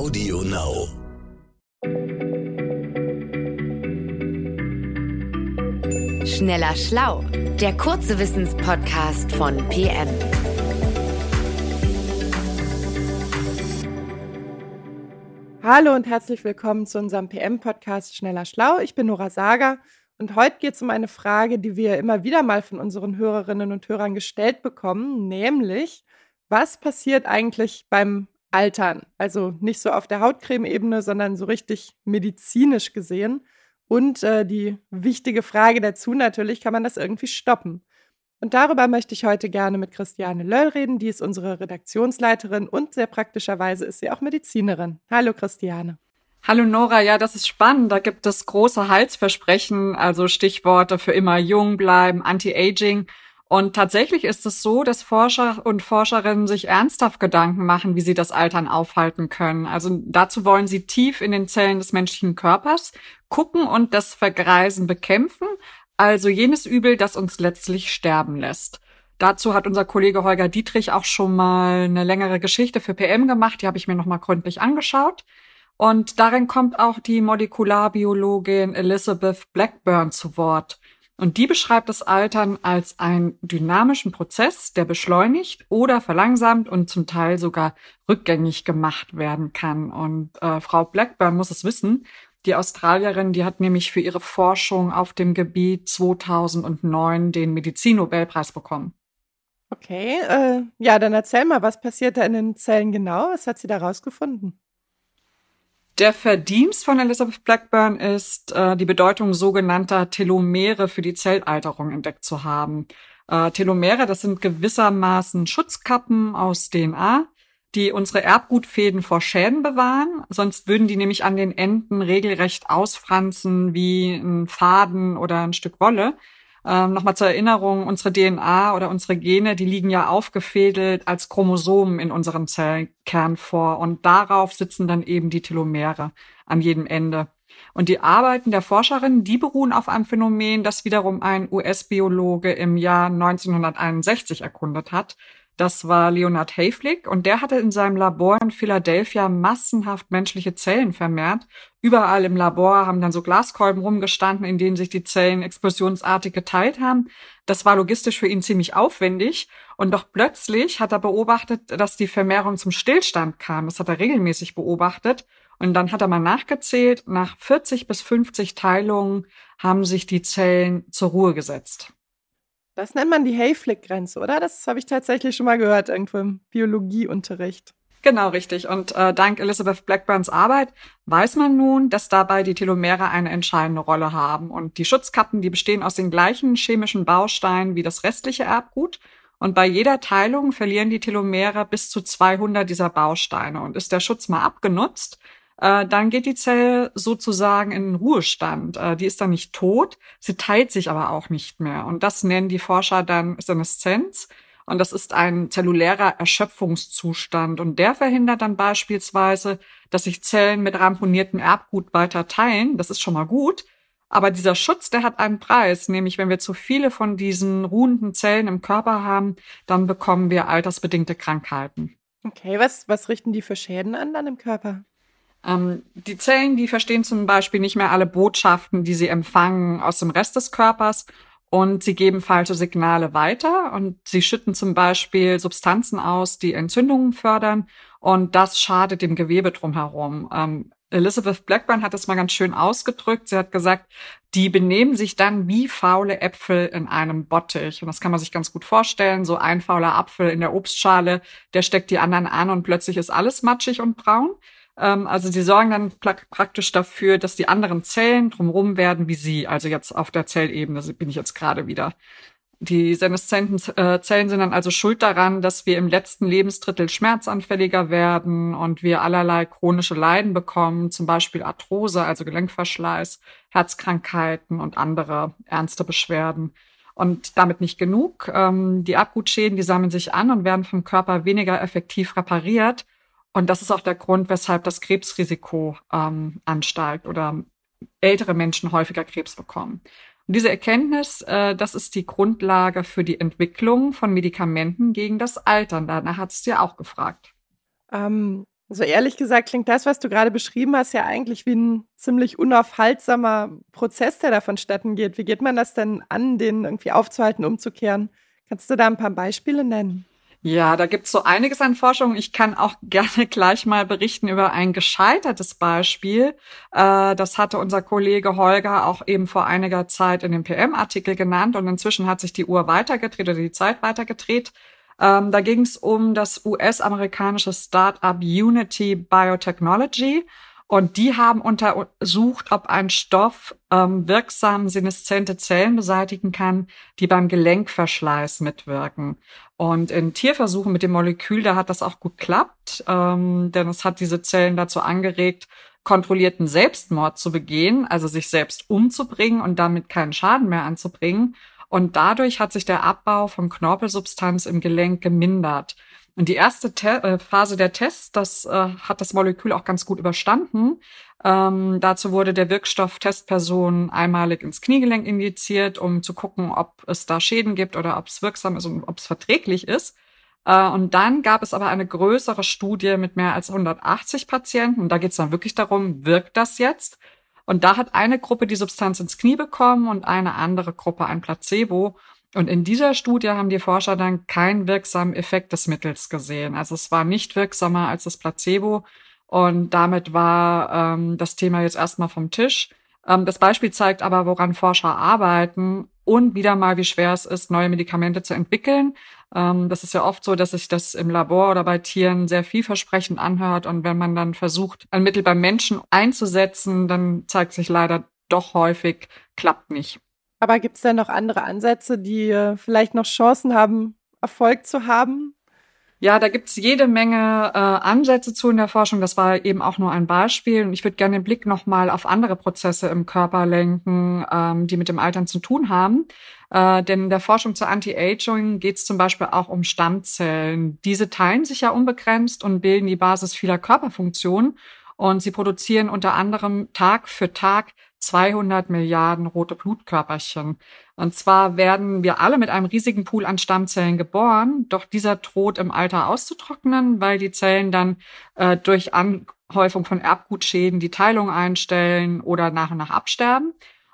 Audio Now. Schneller Schlau, der kurze Wissenspodcast von PM. Hallo und herzlich willkommen zu unserem PM-Podcast Schneller Schlau. Ich bin Nora Sager und heute geht es um eine Frage, die wir immer wieder mal von unseren Hörerinnen und Hörern gestellt bekommen, nämlich, was passiert eigentlich beim Altern? Also nicht so auf der Hautcreme-Ebene, sondern so richtig medizinisch gesehen. Und äh, die wichtige Frage dazu natürlich, kann man das irgendwie stoppen? Und darüber möchte ich heute gerne mit Christiane Löll reden. Die ist unsere Redaktionsleiterin und sehr praktischerweise ist sie auch Medizinerin. Hallo Christiane. Hallo Nora, ja, das ist spannend. Da gibt es große Heilsversprechen, also Stichworte für immer jung bleiben, Anti-Aging. Und tatsächlich ist es so, dass Forscher und Forscherinnen sich ernsthaft Gedanken machen, wie sie das Altern aufhalten können. Also dazu wollen sie tief in den Zellen des menschlichen Körpers gucken und das Vergreisen bekämpfen, also jenes Übel, das uns letztlich sterben lässt. Dazu hat unser Kollege Holger Dietrich auch schon mal eine längere Geschichte für PM gemacht, die habe ich mir nochmal gründlich angeschaut. Und darin kommt auch die Molekularbiologin Elizabeth Blackburn zu Wort. Und die beschreibt das Altern als einen dynamischen Prozess, der beschleunigt oder verlangsamt und zum Teil sogar rückgängig gemacht werden kann. Und äh, Frau Blackburn muss es wissen, die Australierin, die hat nämlich für ihre Forschung auf dem Gebiet 2009 den Medizinnobelpreis bekommen. Okay, äh, ja, dann erzähl mal, was passiert da in den Zellen genau? Was hat sie da rausgefunden? Der Verdienst von Elizabeth Blackburn ist, äh, die Bedeutung sogenannter Telomere für die Zellalterung entdeckt zu haben. Äh, Telomere, das sind gewissermaßen Schutzkappen aus DNA, die unsere Erbgutfäden vor Schäden bewahren. Sonst würden die nämlich an den Enden regelrecht ausfransen wie ein Faden oder ein Stück Wolle. Ähm, Nochmal zur Erinnerung, unsere DNA oder unsere Gene, die liegen ja aufgefädelt als Chromosomen in unserem Zellkern vor. Und darauf sitzen dann eben die Telomere an jedem Ende. Und die Arbeiten der Forscherin, die beruhen auf einem Phänomen, das wiederum ein US-Biologe im Jahr 1961 erkundet hat. Das war Leonard Hayflick und der hatte in seinem Labor in Philadelphia massenhaft menschliche Zellen vermehrt. Überall im Labor haben dann so Glaskolben rumgestanden, in denen sich die Zellen explosionsartig geteilt haben. Das war logistisch für ihn ziemlich aufwendig und doch plötzlich hat er beobachtet, dass die Vermehrung zum Stillstand kam. Das hat er regelmäßig beobachtet und dann hat er mal nachgezählt. Nach 40 bis 50 Teilungen haben sich die Zellen zur Ruhe gesetzt. Das nennt man die Hayflick-Grenze, oder? Das habe ich tatsächlich schon mal gehört, irgendwo im Biologieunterricht. Genau, richtig. Und äh, dank Elizabeth Blackburns Arbeit weiß man nun, dass dabei die Telomere eine entscheidende Rolle haben. Und die Schutzkappen, die bestehen aus den gleichen chemischen Bausteinen wie das restliche Erbgut. Und bei jeder Teilung verlieren die Telomere bis zu 200 dieser Bausteine. Und ist der Schutz mal abgenutzt, äh, dann geht die Zelle sozusagen in Ruhestand. Äh, die ist dann nicht tot, sie teilt sich aber auch nicht mehr. Und das nennen die Forscher dann Seneszenz. Und das ist ein zellulärer Erschöpfungszustand. Und der verhindert dann beispielsweise, dass sich Zellen mit ramponiertem Erbgut weiter teilen. Das ist schon mal gut. Aber dieser Schutz, der hat einen Preis. Nämlich, wenn wir zu viele von diesen ruhenden Zellen im Körper haben, dann bekommen wir altersbedingte Krankheiten. Okay, was, was richten die für Schäden an dann im Körper? Ähm, die Zellen, die verstehen zum Beispiel nicht mehr alle Botschaften, die sie empfangen aus dem Rest des Körpers und sie geben falsche Signale weiter und sie schütten zum Beispiel Substanzen aus, die Entzündungen fördern und das schadet dem Gewebe drumherum. Ähm, Elizabeth Blackburn hat es mal ganz schön ausgedrückt. Sie hat gesagt, die benehmen sich dann wie faule Äpfel in einem Bottich. Und das kann man sich ganz gut vorstellen. So ein fauler Apfel in der Obstschale, der steckt die anderen an und plötzlich ist alles matschig und braun. Ähm, also sie sorgen dann praktisch dafür, dass die anderen Zellen drumherum werden wie sie. Also jetzt auf der Zellebene bin ich jetzt gerade wieder. Die seneszenten äh, Zellen sind dann also schuld daran, dass wir im letzten Lebensdrittel schmerzanfälliger werden und wir allerlei chronische Leiden bekommen, zum Beispiel Arthrose, also Gelenkverschleiß, Herzkrankheiten und andere ernste Beschwerden. Und damit nicht genug. Ähm, die Abgutschäden, die sammeln sich an und werden vom Körper weniger effektiv repariert. Und das ist auch der Grund, weshalb das Krebsrisiko ähm, ansteigt oder ältere Menschen häufiger Krebs bekommen. Und diese Erkenntnis, äh, das ist die Grundlage für die Entwicklung von Medikamenten gegen das Altern. Danach hat es dir auch gefragt. Ähm, Also ehrlich gesagt klingt das, was du gerade beschrieben hast, ja eigentlich wie ein ziemlich unaufhaltsamer Prozess, der da vonstatten geht. Wie geht man das denn an, den irgendwie aufzuhalten, umzukehren? Kannst du da ein paar Beispiele nennen? Ja, da gibt's so einiges an Forschung. Ich kann auch gerne gleich mal berichten über ein gescheitertes Beispiel. Äh, das hatte unser Kollege Holger auch eben vor einiger Zeit in dem PM-Artikel genannt und inzwischen hat sich die Uhr weitergedreht oder die Zeit weitergedreht. Ähm, da ging es um das US-amerikanische Startup Unity Biotechnology. Und die haben untersucht, ob ein Stoff ähm, wirksam sineszente Zellen beseitigen kann, die beim Gelenkverschleiß mitwirken. Und in Tierversuchen mit dem Molekül, da hat das auch gut geklappt, ähm, denn es hat diese Zellen dazu angeregt, kontrollierten Selbstmord zu begehen, also sich selbst umzubringen und damit keinen Schaden mehr anzubringen. Und dadurch hat sich der Abbau von Knorpelsubstanz im Gelenk gemindert. Und die erste Te äh, Phase der Tests, das äh, hat das Molekül auch ganz gut überstanden. Ähm, dazu wurde der Wirkstoff Testperson einmalig ins Kniegelenk injiziert, um zu gucken, ob es da Schäden gibt oder ob es wirksam ist und ob es verträglich ist. Äh, und dann gab es aber eine größere Studie mit mehr als 180 Patienten. Und da geht es dann wirklich darum, wirkt das jetzt? Und da hat eine Gruppe die Substanz ins Knie bekommen und eine andere Gruppe ein Placebo. Und in dieser Studie haben die Forscher dann keinen wirksamen Effekt des Mittels gesehen. Also es war nicht wirksamer als das Placebo. Und damit war ähm, das Thema jetzt erstmal vom Tisch. Ähm, das Beispiel zeigt aber, woran Forscher arbeiten und wieder mal, wie schwer es ist, neue Medikamente zu entwickeln. Ähm, das ist ja oft so, dass sich das im Labor oder bei Tieren sehr vielversprechend anhört. Und wenn man dann versucht, ein Mittel beim Menschen einzusetzen, dann zeigt sich leider doch häufig, klappt nicht. Aber gibt es denn noch andere Ansätze, die äh, vielleicht noch Chancen haben, Erfolg zu haben? Ja, da gibt's jede Menge äh, Ansätze zu in der Forschung. Das war eben auch nur ein Beispiel. Und ich würde gerne den Blick nochmal auf andere Prozesse im Körper lenken, ähm, die mit dem Altern zu tun haben. Äh, denn in der Forschung zur Anti-Aging geht es zum Beispiel auch um Stammzellen. Diese teilen sich ja unbegrenzt und bilden die Basis vieler Körperfunktionen. Und sie produzieren unter anderem Tag für Tag 200 Milliarden rote Blutkörperchen. Und zwar werden wir alle mit einem riesigen Pool an Stammzellen geboren, doch dieser droht im Alter auszutrocknen, weil die Zellen dann äh, durch Anhäufung von Erbgutschäden die Teilung einstellen oder nach und nach absterben.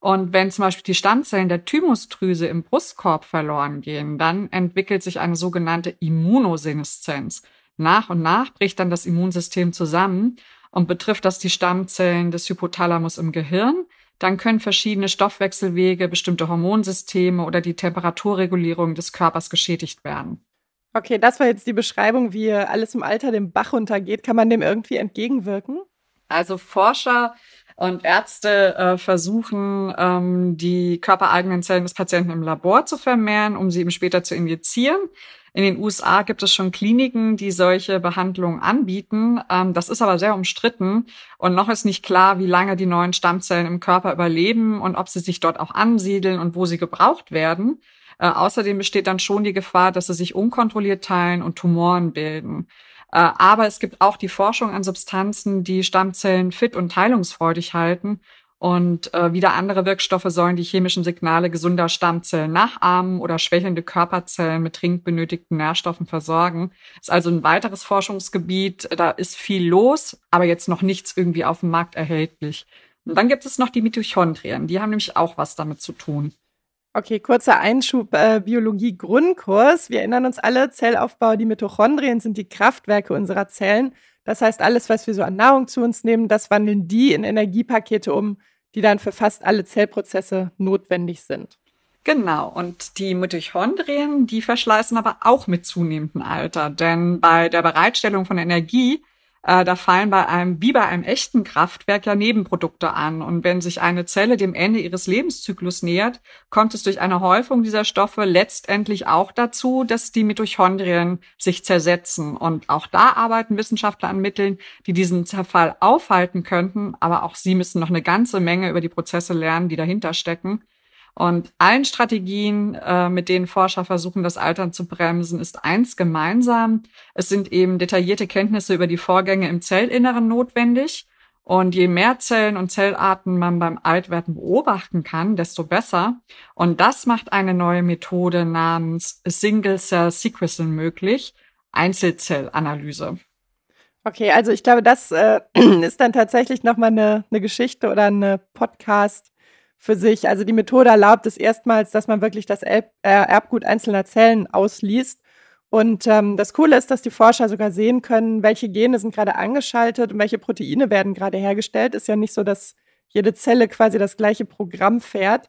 Und wenn zum Beispiel die Stammzellen der Thymusdrüse im Brustkorb verloren gehen, dann entwickelt sich eine sogenannte Immunoseneszenz. Nach und nach bricht dann das Immunsystem zusammen und betrifft das die Stammzellen des Hypothalamus im Gehirn, dann können verschiedene Stoffwechselwege, bestimmte Hormonsysteme oder die Temperaturregulierung des Körpers geschädigt werden. Okay, das war jetzt die Beschreibung, wie alles im Alter dem Bach runtergeht. Kann man dem irgendwie entgegenwirken? Also Forscher und Ärzte äh, versuchen, ähm, die körpereigenen Zellen des Patienten im Labor zu vermehren, um sie eben später zu injizieren. In den USA gibt es schon Kliniken, die solche Behandlungen anbieten. Ähm, das ist aber sehr umstritten und noch ist nicht klar, wie lange die neuen Stammzellen im Körper überleben und ob sie sich dort auch ansiedeln und wo sie gebraucht werden. Äh, außerdem besteht dann schon die Gefahr, dass sie sich unkontrolliert teilen und Tumoren bilden. Äh, aber es gibt auch die Forschung an Substanzen, die Stammzellen fit und teilungsfreudig halten und äh, wieder andere Wirkstoffe sollen die chemischen Signale gesunder Stammzellen nachahmen oder schwächelnde Körperzellen mit dringend benötigten Nährstoffen versorgen. Ist also ein weiteres Forschungsgebiet. Da ist viel los, aber jetzt noch nichts irgendwie auf dem Markt erhältlich. Und dann gibt es noch die Mitochondrien. Die haben nämlich auch was damit zu tun. Okay, kurzer Einschub, äh, Biologie-Grundkurs. Wir erinnern uns alle, Zellaufbau, die Mitochondrien sind die Kraftwerke unserer Zellen. Das heißt, alles, was wir so an Nahrung zu uns nehmen, das wandeln die in Energiepakete um, die dann für fast alle Zellprozesse notwendig sind. Genau, und die Mitochondrien, die verschleißen aber auch mit zunehmendem Alter, denn bei der Bereitstellung von Energie äh, da fallen bei einem, wie bei einem echten Kraftwerk ja Nebenprodukte an. Und wenn sich eine Zelle dem Ende ihres Lebenszyklus nähert, kommt es durch eine Häufung dieser Stoffe letztendlich auch dazu, dass die Mitochondrien sich zersetzen. Und auch da arbeiten Wissenschaftler an Mitteln, die diesen Zerfall aufhalten könnten. Aber auch sie müssen noch eine ganze Menge über die Prozesse lernen, die dahinter stecken. Und allen Strategien, äh, mit denen Forscher versuchen, das Altern zu bremsen, ist eins gemeinsam. Es sind eben detaillierte Kenntnisse über die Vorgänge im Zellinneren notwendig. Und je mehr Zellen und Zellarten man beim Altwerden beobachten kann, desto besser. Und das macht eine neue Methode namens Single Cell Sequencing möglich, Einzelzellanalyse. Okay, also ich glaube, das äh, ist dann tatsächlich nochmal eine, eine Geschichte oder eine Podcast für sich. Also die Methode erlaubt es erstmals, dass man wirklich das äh, Erbgut einzelner Zellen ausliest. Und ähm, das Coole ist, dass die Forscher sogar sehen können, welche Gene sind gerade angeschaltet und welche Proteine werden gerade hergestellt. Ist ja nicht so, dass jede Zelle quasi das gleiche Programm fährt.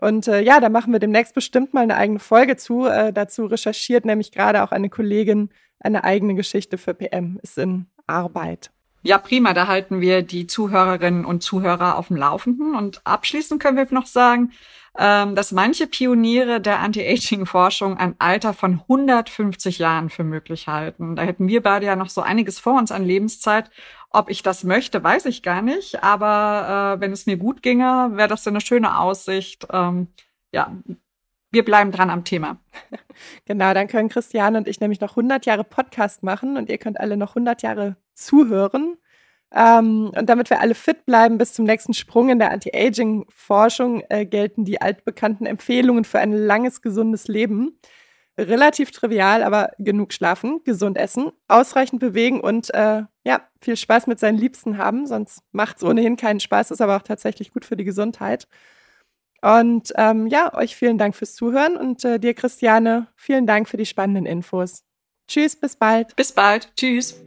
Und äh, ja, da machen wir demnächst bestimmt mal eine eigene Folge zu. Äh, dazu recherchiert nämlich gerade auch eine Kollegin eine eigene Geschichte für PM. Ist in Arbeit. Ja, prima. Da halten wir die Zuhörerinnen und Zuhörer auf dem Laufenden. Und abschließend können wir noch sagen, ähm, dass manche Pioniere der Anti-Aging-Forschung ein Alter von 150 Jahren für möglich halten. Da hätten wir beide ja noch so einiges vor uns an Lebenszeit. Ob ich das möchte, weiß ich gar nicht. Aber äh, wenn es mir gut ginge, wäre das eine schöne Aussicht. Ähm, ja, wir bleiben dran am Thema. Genau, dann können Christiane und ich nämlich noch 100 Jahre Podcast machen und ihr könnt alle noch 100 Jahre zuhören. Ähm, und damit wir alle fit bleiben bis zum nächsten Sprung in der Anti-Aging-Forschung, äh, gelten die altbekannten Empfehlungen für ein langes, gesundes Leben. Relativ trivial, aber genug schlafen, gesund essen, ausreichend bewegen und äh, ja, viel Spaß mit seinen Liebsten haben. Sonst macht es ohnehin keinen Spaß, ist aber auch tatsächlich gut für die Gesundheit. Und ähm, ja, euch vielen Dank fürs Zuhören und äh, dir, Christiane, vielen Dank für die spannenden Infos. Tschüss, bis bald. Bis bald. Tschüss.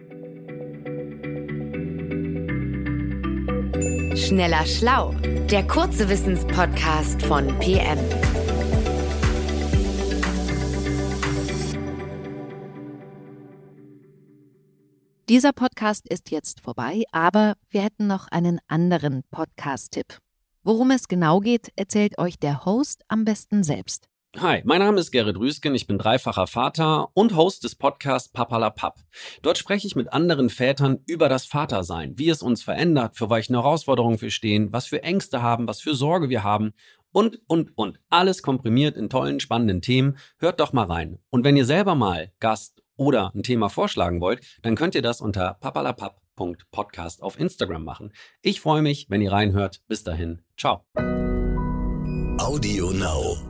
Schneller Schlau, der kurze Wissenspodcast von PM. Dieser Podcast ist jetzt vorbei, aber wir hätten noch einen anderen Podcast-Tipp. Worum es genau geht, erzählt euch der Host am besten selbst. Hi, mein Name ist Gerrit Rüsken, ich bin dreifacher Vater und Host des Podcasts Papalapap. Dort spreche ich mit anderen Vätern über das Vatersein, wie es uns verändert, für welche Herausforderungen wir stehen, was für Ängste haben, was für Sorge wir haben und, und, und. Alles komprimiert in tollen, spannenden Themen. Hört doch mal rein. Und wenn ihr selber mal Gast oder ein Thema vorschlagen wollt, dann könnt ihr das unter papalapap.podcast auf Instagram machen. Ich freue mich, wenn ihr reinhört. Bis dahin. Ciao. Audio Now.